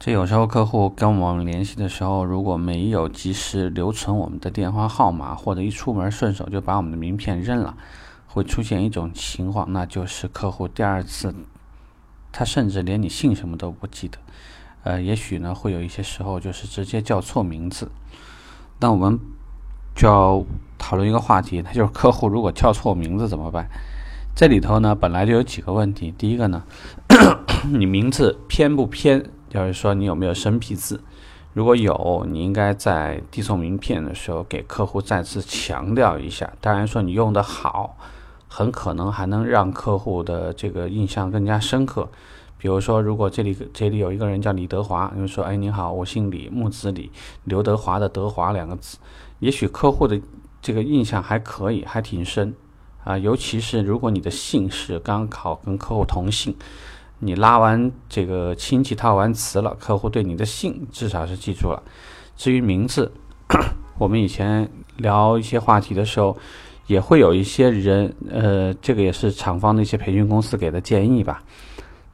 这有时候客户跟我们联系的时候，如果没有及时留存我们的电话号码，或者一出门顺手就把我们的名片扔了，会出现一种情况，那就是客户第二次，他甚至连你姓什么都不记得。呃，也许呢会有一些时候就是直接叫错名字。那我们就要讨论一个话题，那就是客户如果叫错名字怎么办？这里头呢本来就有几个问题。第一个呢，你名字偏不偏？就是说，你有没有生僻字？如果有，你应该在递送名片的时候给客户再次强调一下。当然说你用的好，很可能还能让客户的这个印象更加深刻。比如说，如果这里这里有一个人叫李德华，你说：“哎，你好，我姓李，木子李，刘德华的德华两个字。”也许客户的这个印象还可以，还挺深啊。尤其是如果你的姓氏刚好跟客户同姓。你拉完这个亲戚套完词了，客户对你的姓至少是记住了。至于名字，我们以前聊一些话题的时候，也会有一些人，呃，这个也是厂方的一些培训公司给的建议吧，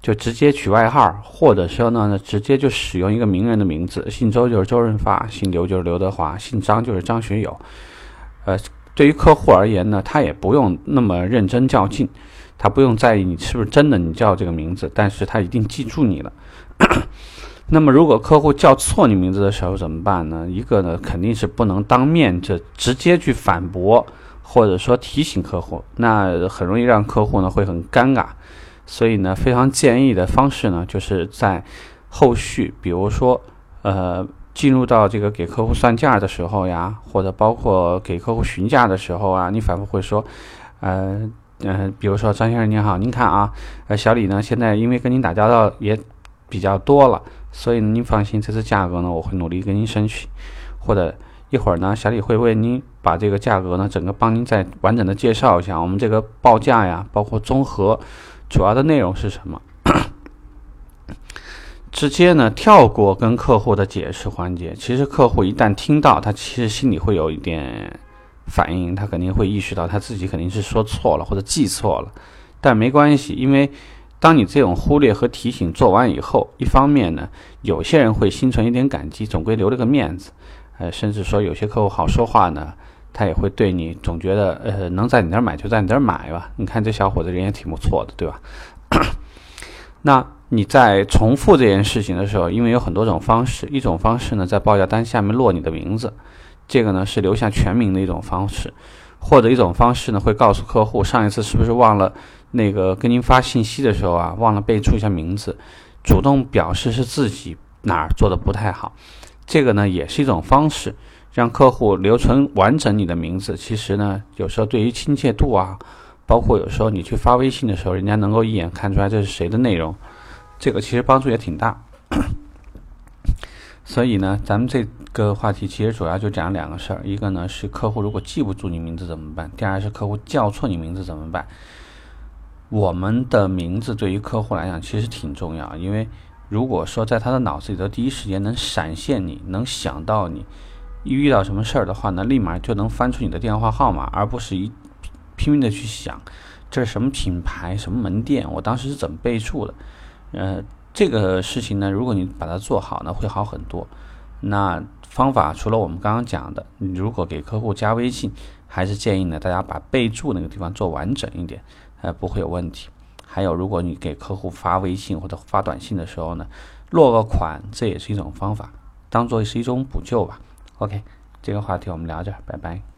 就直接取外号，或者说呢，直接就使用一个名人的名字，姓周就是周润发，姓刘就是刘德华，姓张就是张学友。呃，对于客户而言呢，他也不用那么认真较劲。他不用在意你是不是真的你叫这个名字，但是他一定记住你了。那么，如果客户叫错你名字的时候怎么办呢？一个呢，肯定是不能当面就直接去反驳，或者说提醒客户，那很容易让客户呢会很尴尬。所以呢，非常建议的方式呢，就是在后续，比如说呃，进入到这个给客户算价的时候呀，或者包括给客户询价的时候啊，你反复会说，呃。嗯，比如说张先生您好，您看啊，呃，小李呢，现在因为跟您打交道也比较多了，所以您放心，这次价格呢，我会努力跟您争取。或者一会儿呢，小李会为您把这个价格呢，整个帮您再完整的介绍一下，我们这个报价呀，包括综合主要的内容是什么。直接呢跳过跟客户的解释环节，其实客户一旦听到，他其实心里会有一点。反应，他肯定会意识到他自己肯定是说错了或者记错了，但没关系，因为当你这种忽略和提醒做完以后，一方面呢，有些人会心存一点感激，总归留了个面子，呃，甚至说有些客户好说话呢，他也会对你总觉得，呃，能在你那儿买就在你那儿买吧，你看这小伙子人也挺不错的，对吧？那你在重复这件事情的时候，因为有很多种方式，一种方式呢，在报价单下面落你的名字。这个呢是留下全名的一种方式，或者一种方式呢会告诉客户上一次是不是忘了那个跟您发信息的时候啊忘了备注一下名字，主动表示是自己哪儿做的不太好，这个呢也是一种方式，让客户留存完整你的名字。其实呢有时候对于亲切度啊，包括有时候你去发微信的时候，人家能够一眼看出来这是谁的内容，这个其实帮助也挺大。所以呢，咱们这个话题其实主要就讲两个事儿，一个呢是客户如果记不住你名字怎么办？第二是客户叫错你名字怎么办？我们的名字对于客户来讲其实挺重要，因为如果说在他的脑子里头第一时间能闪现你，能想到你，一遇到什么事儿的话呢，立马就能翻出你的电话号码，而不是一拼命的去想这是什么品牌、什么门店，我当时是怎么备注的，呃。这个事情呢，如果你把它做好呢，会好很多。那方法除了我们刚刚讲的，你如果给客户加微信，还是建议呢，大家把备注那个地方做完整一点，呃，不会有问题。还有，如果你给客户发微信或者发短信的时候呢，落个款，这也是一种方法，当做是一种补救吧。OK，这个话题我们聊这，拜拜。